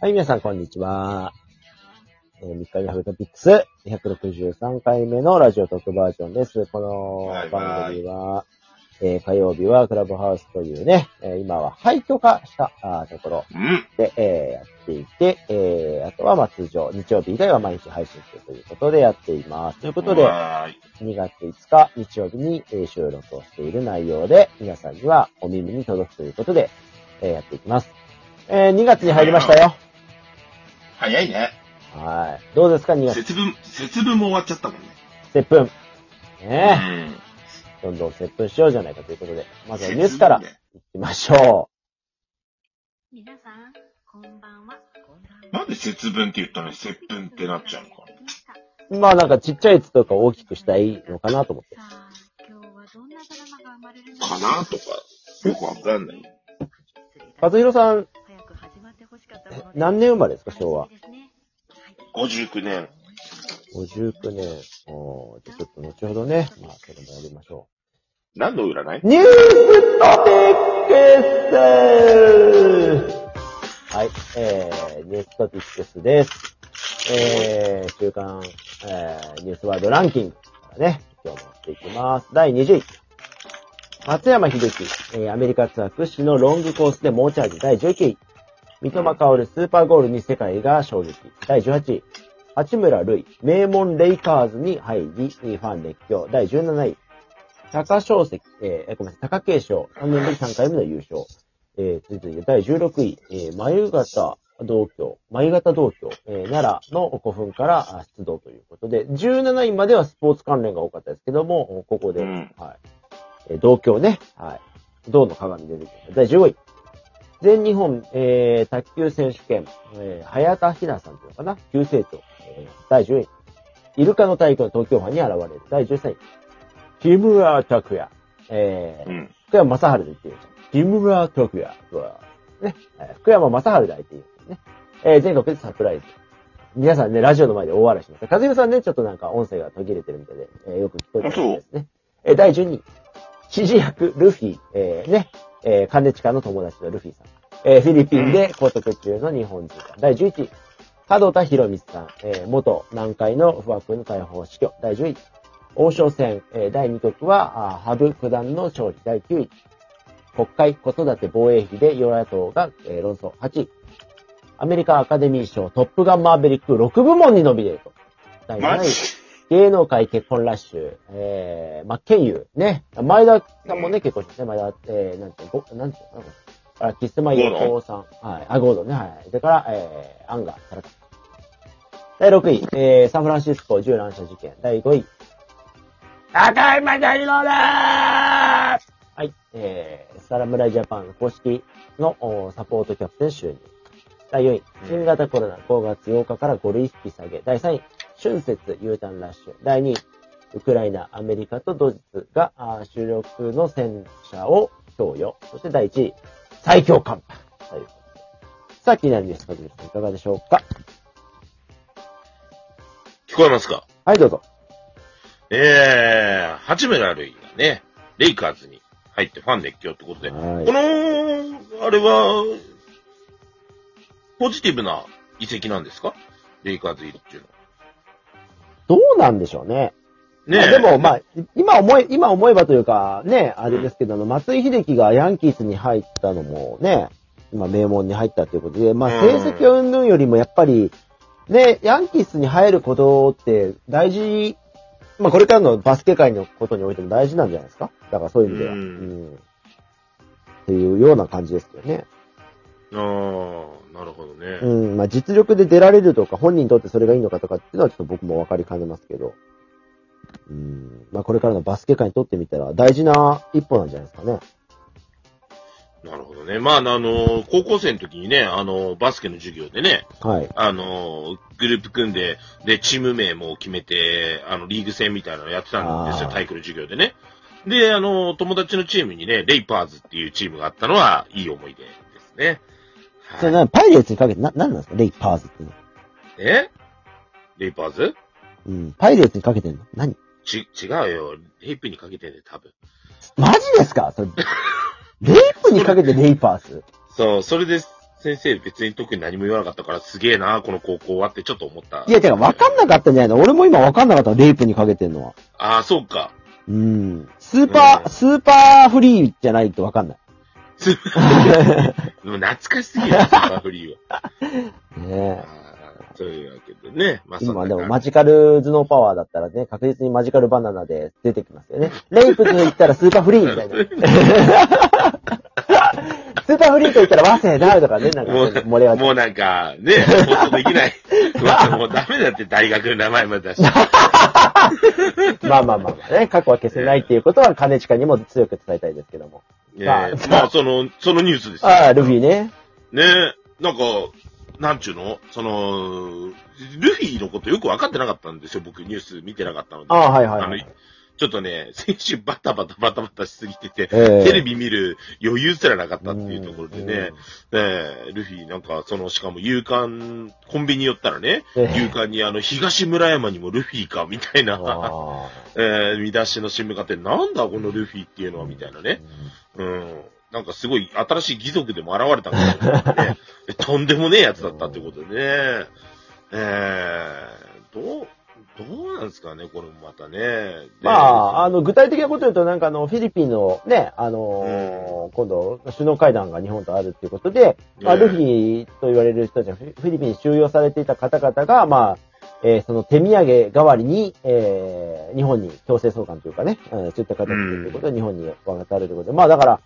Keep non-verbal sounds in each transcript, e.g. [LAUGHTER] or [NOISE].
はい、皆さん、こんにちは。えー、3日にハグトピックス、263回目のラジオトークバージョンです。この番組は、えー火曜日はクラブハウスというね、えー今は廃墟化したあーところうん。で、えーやっていて、えーあとはまあ通常、日曜日以外は毎日配信するということでやっています。ということで、はーい。2月5日日曜日にえー収録をしている内容で、皆さんにはお耳に届くということで、えーやっていきます。えー2月に入りましたよ。早いね。はい。どうですか、2月？節分、節分も終わっちゃったもんね。接吻。うねん。え。どんどん接吻しようじゃないかということで、まずはニュースから行きましょ皆さん、こんばんは。なんで節分って言ったのに節分ってなっちゃうのか。う。まあなんかちっちゃいやつとか大きくしたいのかなと思って。さあ、今日はどんなドラマが生まれるのかなとか、よくわかんない。和弘さん、早く始まってほしかったもので何年生まれですか、昭和？楽しみですね59年。59年。おーじゃあちょっと後ほどね、まあそれもやりましょ何の占い？ニューストピックスはい、えー、ニューストピックスです。えー、週間、えー、ニュースワードランキングからね、今日もやっていきます。第20位。松山秀樹、えーアメリカツアー屈指のロングコースで猛チャージ第19位。三笘薫スーパーゴールに世界が衝撃第18位。八村塁、名門レイカーズに入り、ファン熱狂第17位。高小石、えー、ごめんなさい、高慶賞、3年ぶり3回目の優勝。えー、続いて第16位、えー、眉形同郷、眉形同郷、えー、奈良の古墳からあ出動ということで、17位まではスポーツ関連が多かったですけども、ここで、うんはい。えー同郷ね、はい。銅の鏡で出てきた。第15位。全日本、えー、卓球選手権、えー、早田ひなさんっていうのかな？急成長。えー、第10位。イルカの太鼓の東京湾に現れる。第13位。木村拓哉。えー、うん。福山雅治で言ってるじゃん。木村拓哉は、ね、えー福山雅治で相手にね、えー全国でサプライズ。皆さんね、ラジオの前で大笑いしました。和弘さんね、ちょっとなんか音声が途切れてるみたいで、えーよく聞こえてるんですね。えー第12位。指示役、ルフィ、えーね、えー、カンデチカの友達のルフィさん。えーフィリピンで拘束中の日本人さん。第11位。門田博光さん、えー元南海の不惑の逮捕死去。第10位。王将戦、えー第2局は、羽生九段の勝利。第9位。国会子育て防衛費で与野党が、えー論争。8位。アメリカアカデミー賞トップガンマーベリック6部門にノミネート。第7位。芸能界結婚ラッシュ、えー、真剣佑、ね。前田さんもね、結婚してね、前田、えー、なんて、ご、なんてなんかあ、キスマイ横尾さん。はい。あ、ゴードンね、はい。それから、えー、アンガー。第6位、えー、サンフランシスコ銃乱射事件。第5位、赤いマジャリローはい。えー、サラムライジャパン公式のおサポートキャプテン就任。第4位、新型コロナ5月8日から5類引き下げ。第3位、春節 U ターンラッシュ。第2位、ウクライナ、アメリカとドイツが主力の戦車を供与。そして第1位、最強寒波。さあ、気になるニュース、かずみさんいかがでしょうか？聞こえますか？はい、どうぞ。えー、八村塁がね、レイカーズに入ってファン熱狂ってことで、はいこの、あれは、ポジティブな移籍なんですか？レイカーズ入りっていうのは。どうなんでしょうね。ねえまあでも、まあ、今思え、今思えばというか、ね、あれですけど、あの松井秀喜がヤンキースに入ったのもね、今名門に入ったということで、まあうん成績云々よりもやっぱり、ね、ヤンキースに入ることって大事、まあこれからのバスケ界のことにおいても大事なんじゃないですか？だからそういう意味では。ううんん。っていうような感じですよね。ああ、なるほどね。うん。まあ実力で出られるとか、本人にとってそれがいいのかとかっていうのはちょっと僕も分かりかねますけど。うん。まあこれからのバスケ界にとってみたら大事な一歩なんじゃないですかね。なるほどね。まあ、あの、高校生の時にね、あの、バスケの授業でね、はい。あの、グループ組んで、で、チーム名も決めて、あの、リーグ戦みたいなのやってたんですよ、あー体育の授業でね。で、あの、友達のチームにね、レイパーズっていうチームがあったのは、いい思い出ですね。はい、それな、パイレーツにかけてな、なんなんですか？レイパーズっていうの。え？レイパーズ？うん。パイレーツにかけてんの？何？ち、違うよ。レイプにかけてね、多分。マジですか？それ、[LAUGHS] レイプにかけてレイパーズそう、それで先生別に特に何も言わなかったからすげえな、この高校はってちょっと思った。いや、てか分かんなかったんじゃないの？俺も今分かんなかった、レイプにかけてんのは。ああ、そうか。うん。スーパー、うんスーパーフリーじゃないと分かんない。スーパーでも [LAUGHS] 懐かしすぎる、[LAUGHS] スーパーフリーは。ねあーそういうわけでね。まあ、そん今でもマジカル頭脳パワーだったらね、確実にマジカルバナナで出てきますよね。レイプと言ったらスーパーフリーみたいな。[LAUGHS] [LAUGHS] スーパーフリーと言ったら早稲田とかね、なんかもう。もうなんか、ね、放送できない。[LAUGHS] うわもうダメだって大学の名前まで出して。[LAUGHS] まあまあまあまあね、過去は消せないっていうことは金近にも強く伝えたいですけども。ねまあまあ、その、そのニュースですよ。ああ、ルフィね。ねなんか、なんちゅうの？その、ルフィのことよく分かってなかったんですよ。僕ニュース見てなかったので。ああ、はいはい、あのはい。ちょっとね、先週バタバタバタバタしすぎてて、ええテレビ見る余裕すらなかったっていうところでうんね、ねえルフィなんか、その、しかも勇敢、コンビニ寄ったらね、ええ勇敢にあの、東村山にもルフィか、みたいな、あ [LAUGHS] えー見出しの新聞があって、なんだこのルフィっていうのは、みたいなね。うん。なんかすごい新しい義族でも現れたんだけどね。とんでもねえやつだったってことでね。えー、どう、どうなんですかね、これもまたね。でまあ、あの、具体的なこと言うと、なんかあの、フィリピンのね、あのー今度、首脳会談が日本とあるっていうことで、まあ、ねルフィと言われる人たちがフィリピンに収容されていた方々が、まあ、えーその手土産代わりに、えー日本に強制送還というかね、うんそういった形でということで、日本に渡るということで、まあだから、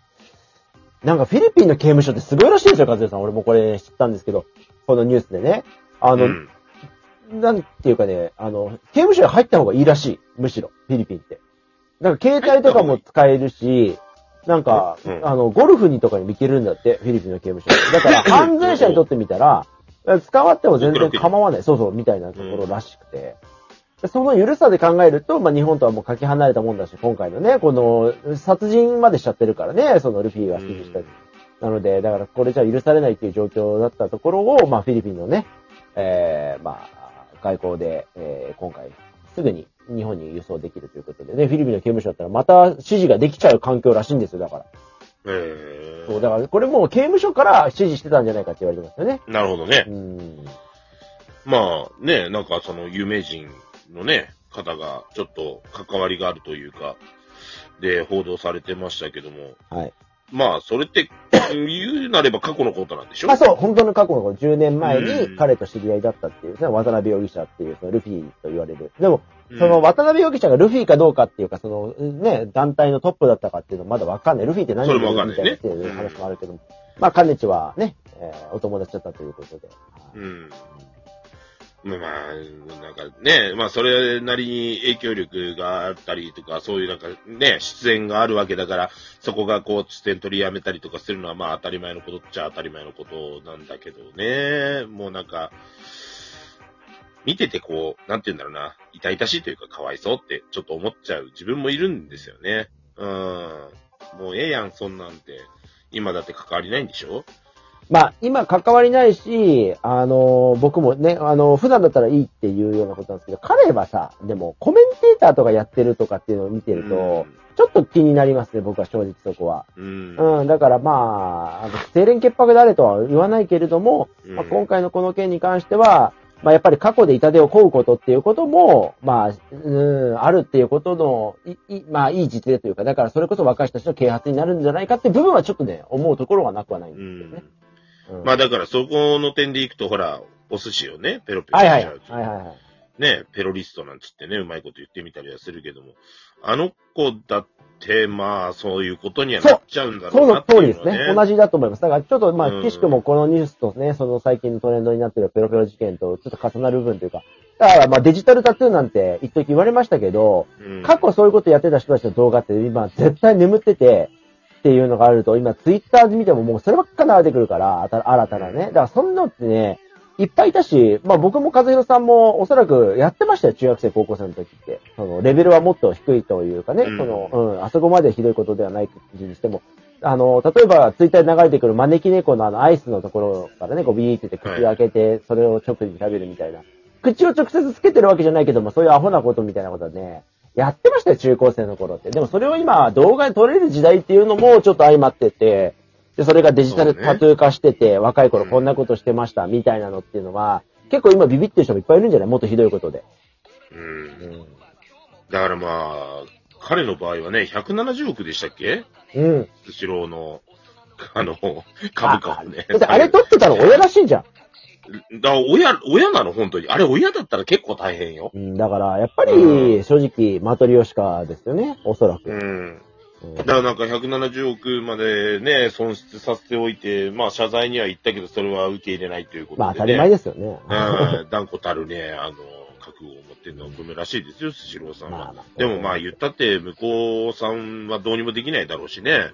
なんかフィリピンの刑務所ってすごいらしいですよ、和也さん。俺もこれ知ったんですけど、このニュースでね。あの、うんなんていうかね、あの、刑務所に入った方がいいらしい。むしろ、フィリピンって。だから携帯とかも使えるし、なんか、うんあの、ゴルフにとかにも行けるんだって、フィリピンの刑務所。だから、犯罪者にとってみたら、使わっても全然構わない。そうそう、みたいなところらしくて。でその緩さで考えると、まあ、日本とはもうかけ離れたもんだし、今回のね、この、殺人までしちゃってるからね、そのルフィが指示したり。なので、だからこれじゃ許されないっていう状況だったところを、まあ、フィリピンのね、えー、まあ、外交で、えー、今回、すぐに日本に輸送できるということでね、フィリピンの刑務所だったらまた指示ができちゃう環境らしいんですよ、だから。えーそう、だからこれもう刑務所から指示してたんじゃないかって言われてますよね。なるほどねう。ん。まあね、なんかその有名人のね、方がちょっと関わりがあるというか、で、報道されてましたけども、はい。まあ、それって、言うなれば過去のことなんでしょ？まあそう、本当の過去の10年前うんに彼と知り合いだったっていう、ね、渡辺容疑者っていう、そのルフィと言われる。でも、うんその渡辺容疑者がルフィかどうかっていうか、そのね、団体のトップだったかっていうのはまだわかんない。ルフィって何それもわかんないねみたいなっていう話もあるけども。まあ、カネチはね、えーお友達だったということで。うん。まあまあ、なんかね、まあそれなりに影響力があったりとか、そういうなんかね、出演があるわけだから、そこがこう出演取りやめたりとかするのはまあ当たり前のことっちゃ当たり前のことなんだけどね、もうなんか、見ててこう、なんて言うんだろうな、痛々しいというかかわいそうってちょっと思っちゃう自分もいるんですよね。うん。もうええやん、そんなんて。今だって関わりないんでしょ？まあ、今関わりないし、あの僕もね、あの普段だったらいいっていうようなことなんですけど、彼はさ、でもコメンテーターとかやってるとかっていうのを見てると、ちょっと気になりますね、僕は正直そこは。うん。うん。うん、だからまあ、あの、清廉潔白であれとは言わないけれども、うんまあ、今回のこの件に関しては、まあやっぱり過去で痛手を負うことっていうことも、まあ、うん、あるっていうことの、い、いまあいい実例というか、だからそれこそ若い人たちの啓発になるんじゃないかっていう部分はちょっとね、思うところはなくはないんうですけどね。まあだからそこの点でいくと、ほら、お寿司をね、ペロペロ。しちゃうとはいはいはい。ね、ペロリストなんつってね、うまいこと言ってみたりはするけども、あの子だって、まあ、そういうことにはなっちゃうんだろそうのなって通りですね。同じだと思います。だからちょっとまあ、うん岸くもこのニュースとね、その最近のトレンドになってるペロペロ事件とちょっと重なる部分というか、だからまあデジタルタトゥーなんて一時言われましたけど、うん過去そういうことやってた人たちの動画って今絶対眠ってて、っていうのがあると、今ツイッターで見てももうそればっか流れてくるから、新たなね。だからそんなのってね、いっぱいいたし、まあ僕も和弘さんもおそらくやってましたよ、中学生、高校生の時って。その、レベルはもっと低いというかね、うんその、うん、あそこまでひどいことではないにしても、あの、例えばツイッターで流れてくる招き猫のあのアイスのところからね、こうビーってて口開けて、それを直に食べるみたいな。口を直接つけてるわけじゃないけども、そういうアホなことみたいなことはね、やってましたよ、中高生の頃って。でもそれを今、動画で撮れる時代っていうのもちょっと相まってて、で、それがデジタルタトゥー化してて、若い頃うんこんなことしてました、みたいなのっていうのは、結構今ビビってる人もいっぱいいるんじゃない？もっとひどいことで。う。うんん。だからまあ、彼の場合はね、170億でしたっけ？うん。スシローの、あの、株価をね。だってあれ撮ってたの [LAUGHS] 親らしいじゃん。だから親、親なの、本当に。あれ、親だったら結構大変よ。うん、だから、やっぱうり、正直、マトリオシカですよね、おそらく。うん。うんだからなんか170億までね、損失させておいて、まあ謝罪には言ったけど、それは受け入れないということで、ね。まあ当たり前ですよね。うん、断固たるね、あの、覚悟を持ってるのはごめらしいですよ、スシローさんは。まあまあでもまあ言ったって、向こうさんはどうにもできないだろうしね。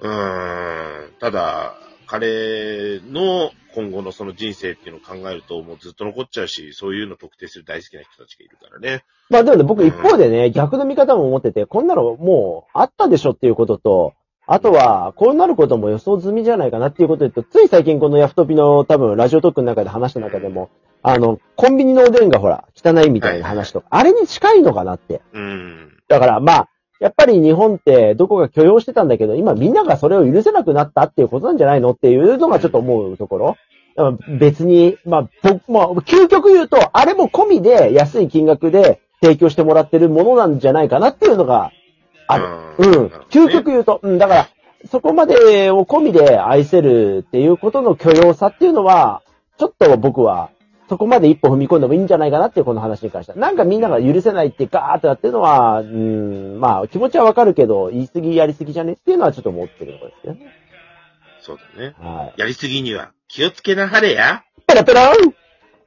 うん、ただ、彼の今後のその人生っていうのを考えると、もうずっと残っちゃうし、そういうの特定する大好きな人たちがいるからね。まあでもね、僕一方でね、逆の見方も思ってて、こんなのもうあったでしょっていうことと、あとは、こうなることも予想済みじゃないかなっていうことで言うと、つい最近このヤフトピの多分ラジオトークの中で話した中でも、あの、コンビニのおでんがほら、汚いみたいな話とか、あれに近いのかなって。うん。だからまあ、やっぱり日本ってどこか許容してたんだけど、今みんながそれを許せなくなったっていうことなんじゃないのっていうのがちょっと思うところ。別に、まあ、僕、まあ、究極言うと、あれも込みで安い金額で提供してもらってるものなんじゃないかなっていうのがある。うん。究極言うと、うん、だから、そこまでを込みで愛せるっていうことの許容さっていうのは、ちょっと僕は、そこまで一歩踏み込んでもいいんじゃないかなっていうこの話に関しては。なんかみんなが許せないってガーってやってるのは、うん、まあ気持ちはわかるけど、言い過ぎやり過ぎじゃねっていうのはちょっと思ってるところですよね。そうだね。はい。やりすぎには気をつけなはれや。ペラペラン